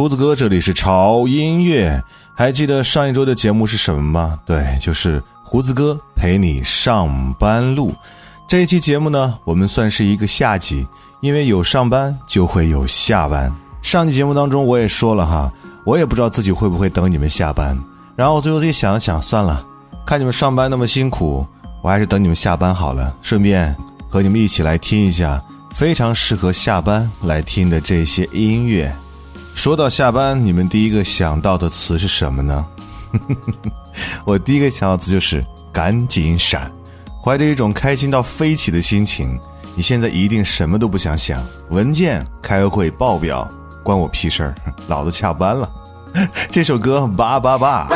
胡子哥，这里是潮音乐。还记得上一周的节目是什么吗？对，就是胡子哥陪你上班路。这一期节目呢，我们算是一个下集，因为有上班就会有下班。上期节目当中我也说了哈，我也不知道自己会不会等你们下班。然后最后自己想了想，算了，看你们上班那么辛苦，我还是等你们下班好了，顺便和你们一起来听一下非常适合下班来听的这些音乐。说到下班，你们第一个想到的词是什么呢？我第一个想到词就是赶紧闪，怀着一种开心到飞起的心情，你现在一定什么都不想想，文件、开会、报表，关我屁事儿，老子下班了。这首歌叭叭叭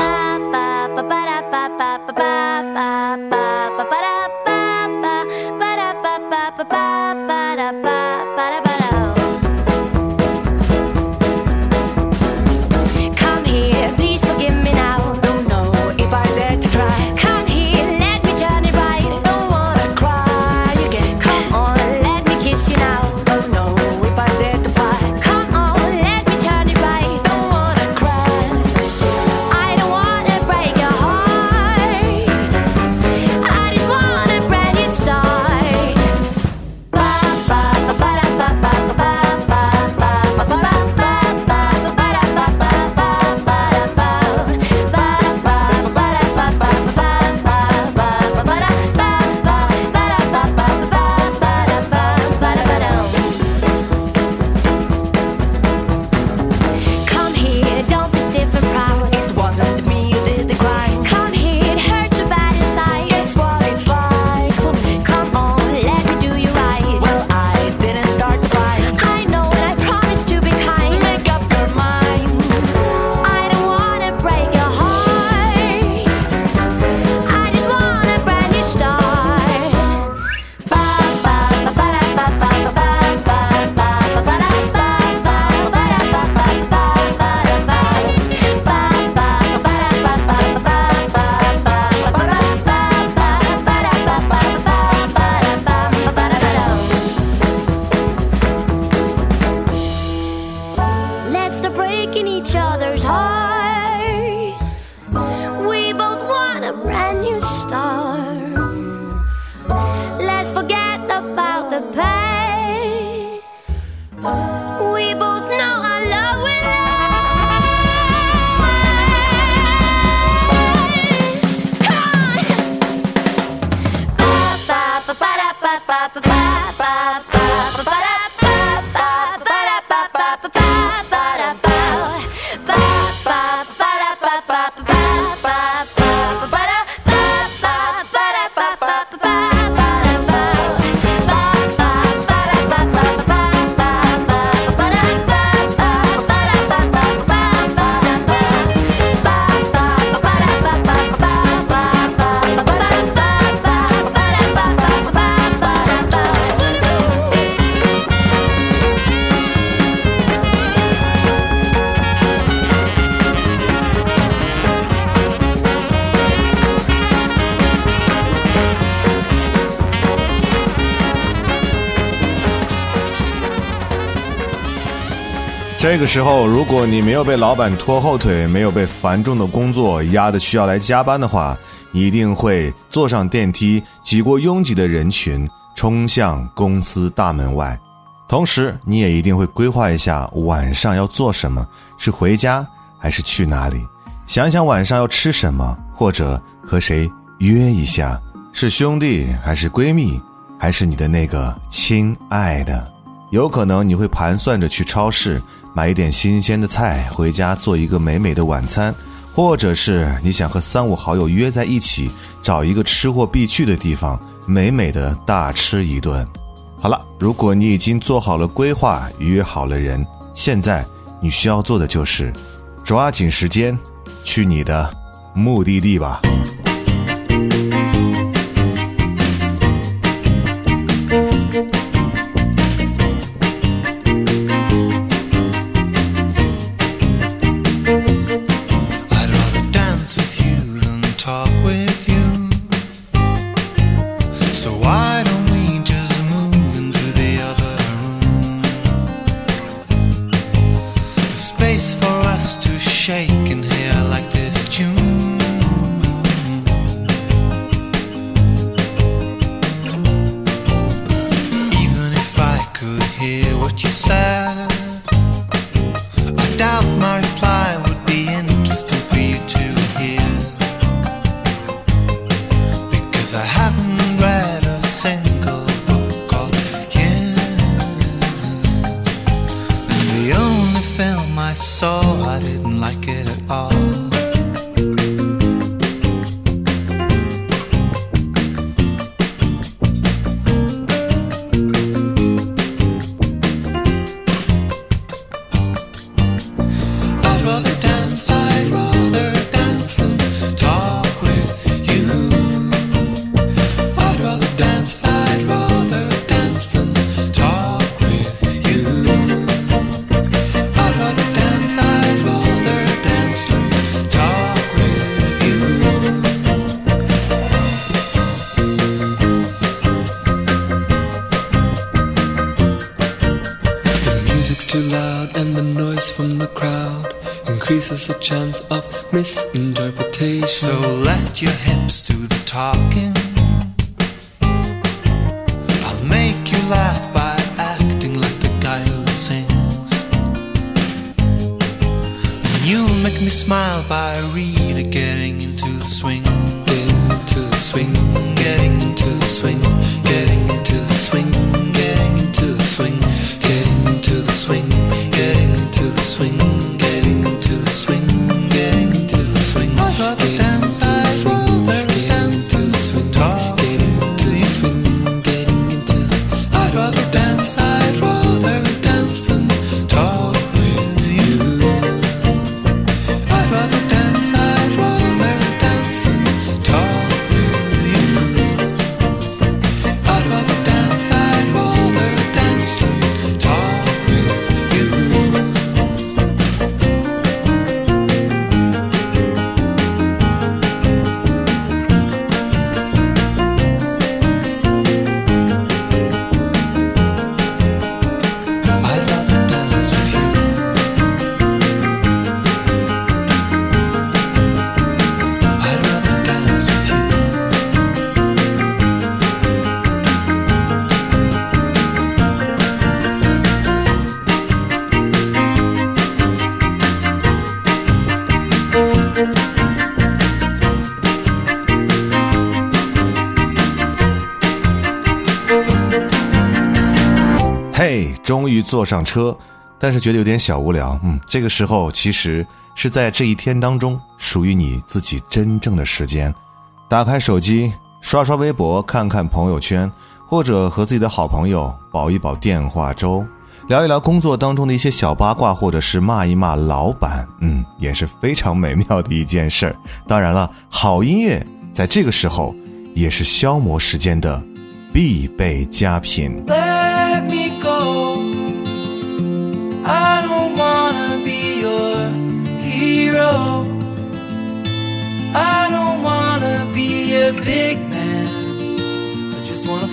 secrets to breaking each other's hearts. 这个时候，如果你没有被老板拖后腿，没有被繁重的工作压得需要来加班的话，你一定会坐上电梯，挤过拥挤的人群，冲向公司大门外。同时，你也一定会规划一下晚上要做什么，是回家还是去哪里？想想晚上要吃什么，或者和谁约一下，是兄弟还是闺蜜，还是你的那个亲爱的？有可能你会盘算着去超市买一点新鲜的菜，回家做一个美美的晚餐，或者是你想和三五好友约在一起，找一个吃货必去的地方，美美的大吃一顿。好了，如果你已经做好了规划，约好了人，现在你需要做的就是抓紧时间去你的目的地吧。Increases a chance of misinterpretation. So let your hips do the talking. 坐上车，但是觉得有点小无聊。嗯，这个时候其实是在这一天当中属于你自己真正的时间。打开手机，刷刷微博，看看朋友圈，或者和自己的好朋友煲一煲电话粥，聊一聊工作当中的一些小八卦，或者是骂一骂老板。嗯，也是非常美妙的一件事儿。当然了，好音乐在这个时候也是消磨时间的必备佳品。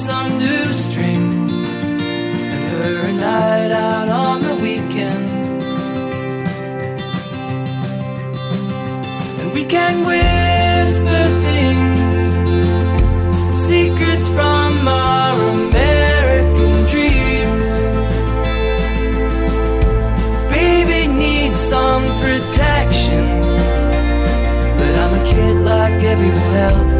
some new strings and her a night out on the weekend. And we can whisper things, secrets from our American dreams. Baby needs some protection, but I'm a kid like everyone else.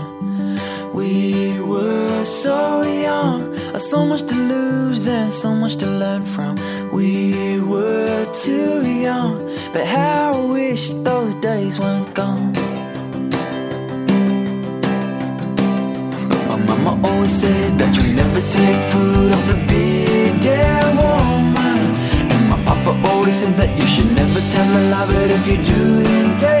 Were so young, so much to lose and so much to learn from. We were too young, but how I wish those days weren't gone. But my mama always said that you never take food off the big damn woman. And my papa always said that you should never tell a lie, but if you do, then take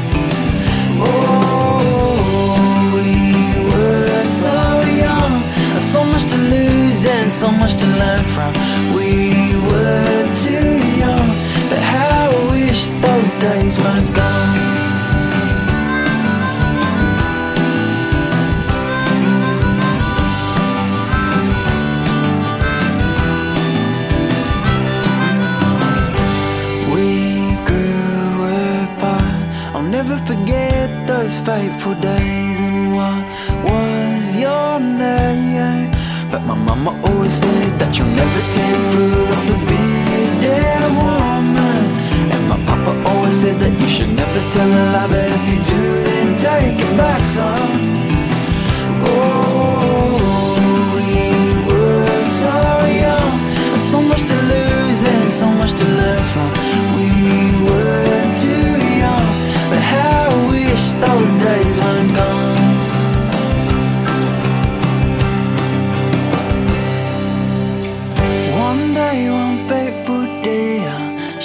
So much to lose and so much to learn from.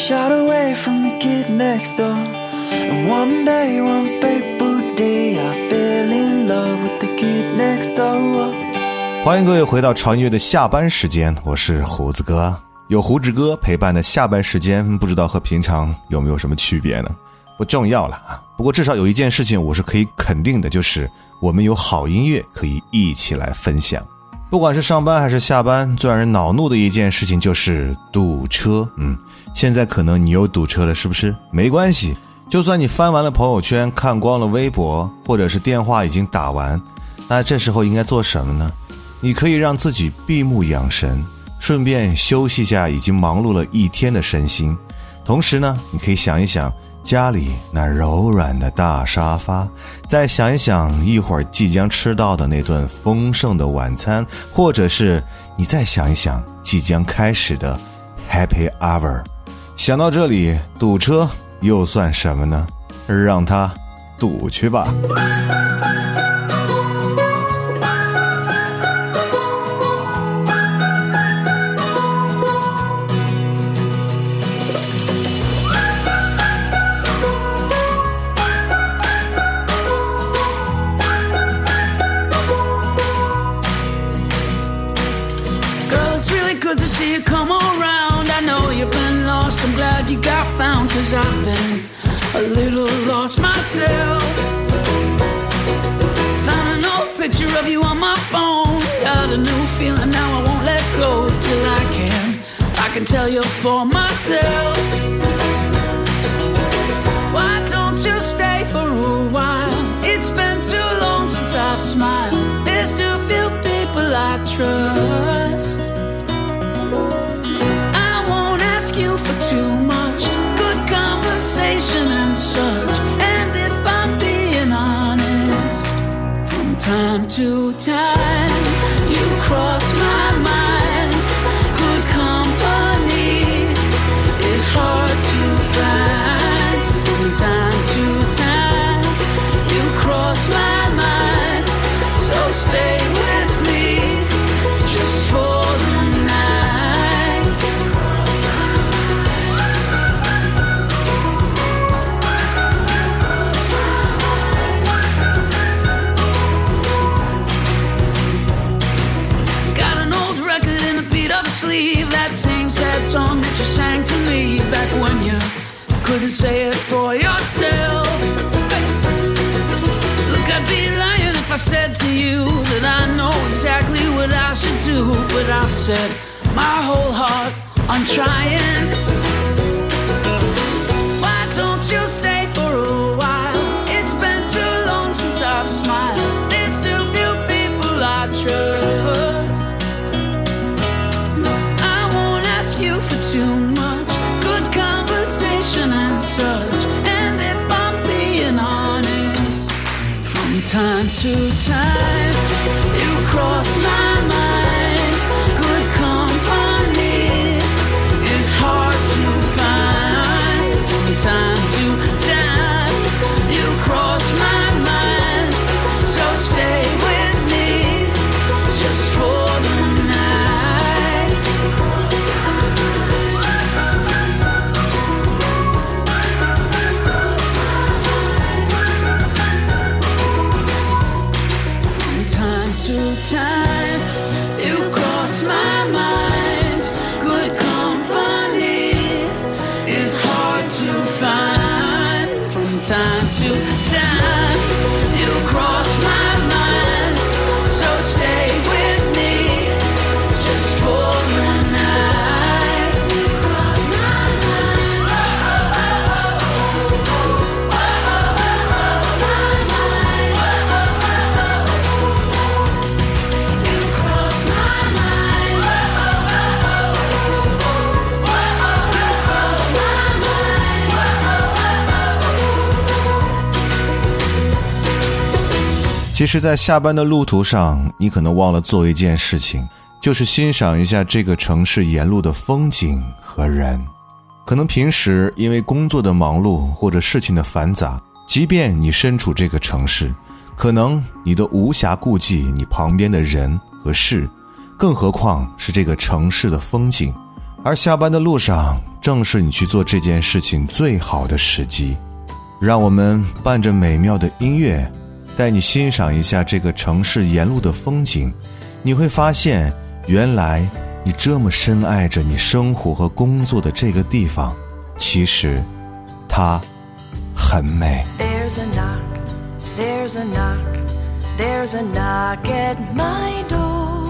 Shot away from the kid next door. And one day, one fateful day, I fell in love with the kid next door. 欢迎各位回到潮音乐的下班时间，我是胡子哥。有胡子哥陪伴的下班时间，不知道和平常有没有什么区别呢？不重要了啊。不过至少有一件事情我是可以肯定的，就是我们有好音乐可以一起来分享。不管是上班还是下班，最让人恼怒的一件事情就是堵车。嗯，现在可能你又堵车了，是不是？没关系，就算你翻完了朋友圈，看光了微博，或者是电话已经打完，那这时候应该做什么呢？你可以让自己闭目养神，顺便休息一下已经忙碌了一天的身心。同时呢，你可以想一想家里那柔软的大沙发，再想一想一会儿即将吃到的那顿丰盛的晚餐，或者是你再想一想即将开始的 Happy Hour。想到这里，堵车又算什么呢？让他堵去吧。I've been a little lost myself. Found an old picture of you on my phone. Got a new feeling now, I won't let go till I can. I can tell you for myself. Why don't you stay for a while? It's been too long since I've smiled. There's too few people I trust. sun. Time to time, 其实，在下班的路途上，你可能忘了做一件事情，就是欣赏一下这个城市沿路的风景和人。可能平时因为工作的忙碌或者事情的繁杂，即便你身处这个城市，可能你都无暇顾及你旁边的人和事，更何况是这个城市的风景。而下班的路上，正是你去做这件事情最好的时机。让我们伴着美妙的音乐，带你欣赏一下这个城市沿路的风景。你会发现，原来你这么深爱着你生活和工作的这个地方，其实它很美。There's a knock, there's a knock, there's a knock at my door.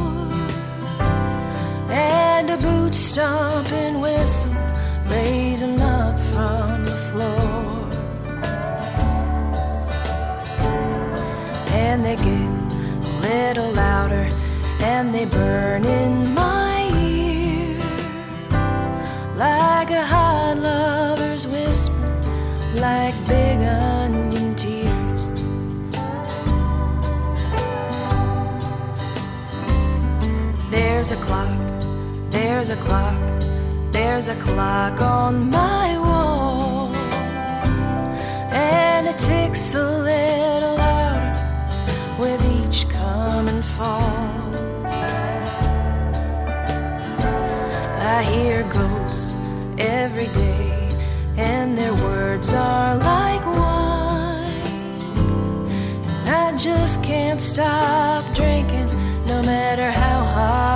And a boot stomping whistle raising up from And they get a little louder and they burn in my ear like a hot lover's whisper like big onion tears. There's a clock, there's a clock, there's a clock on my wall, and it ticks a little fall. I hear ghosts every day, and their words are like wine. And I just can't stop drinking, no matter how hard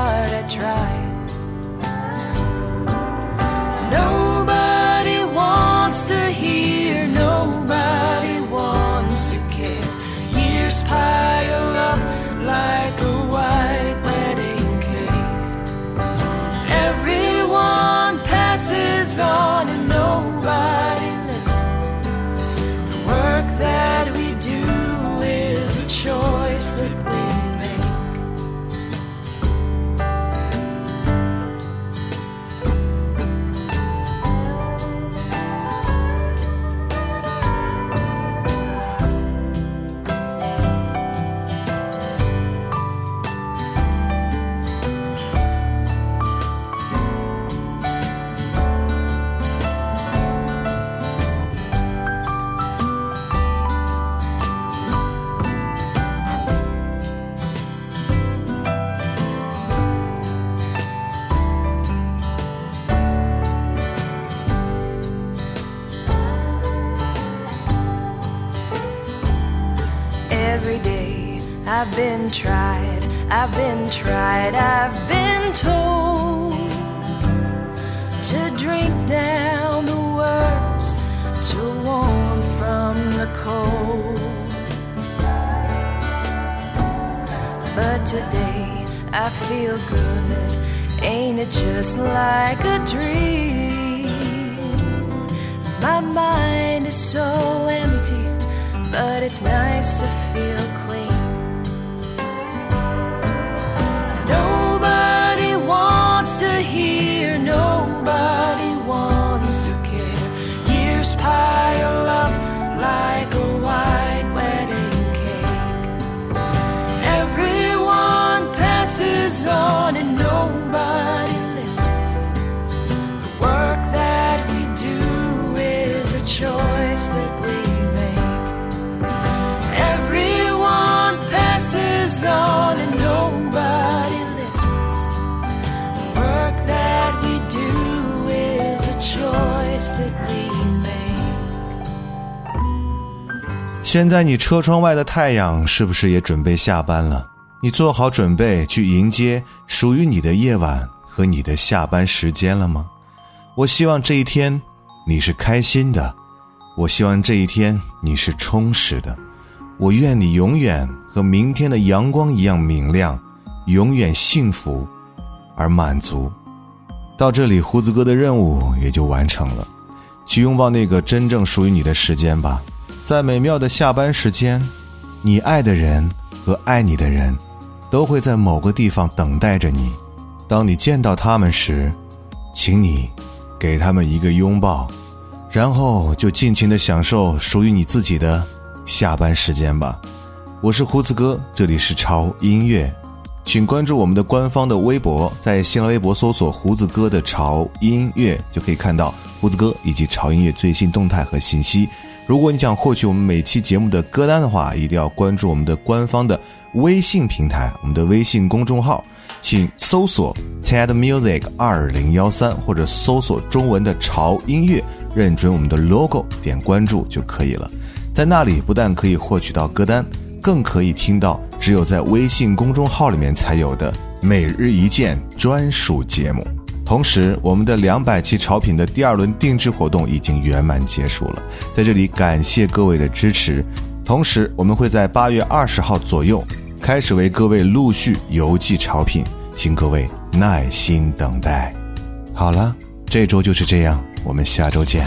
I've been tried, I've been tried, I've been told to drink down the words to warm from the cold. But today I feel good, ain't it just like a dream? My mind is so empty, but it's nice to feel clean. To nobody wants to care. Years pile up like a white wedding cake. Everyone passes on and nobody listens. The work that we do is a choice that we make. Everyone passes on 现在你车窗外的太阳是不是也准备下班了？你做好准备去迎接属于你的夜晚和你的下班时间了吗？我希望这一天你是开心的，我希望这一天你是充实的，我愿你永远和明天的阳光一样明亮，永远幸福而满足。到这里，胡子哥的任务也就完成了，去拥抱那个真正属于你的时间吧。在美妙的下班时间，你爱的人和爱你的人，都会在某个地方等待着你。当你见到他们时，请你给他们一个拥抱，然后就尽情的享受属于你自己的下班时间吧。我是胡子哥，这里是潮音乐，请关注我们的官方的微博，在新浪微博搜索“胡子哥的潮音乐”，就可以看到胡子哥以及潮音乐最新动态和信息。如果你想获取我们每期节目的歌单的话，一定要关注我们的官方的微信平台，我们的微信公众号，请搜索 TED Music 二零幺三，或者搜索中文的潮音乐，认准我们的 logo，点关注就可以了。在那里不但可以获取到歌单，更可以听到只有在微信公众号里面才有的每日一见专属节目。同时，我们的两百期潮品的第二轮定制活动已经圆满结束了，在这里感谢各位的支持。同时，我们会在八月二十号左右开始为各位陆续邮寄潮品，请各位耐心等待。好了，这周就是这样，我们下周见。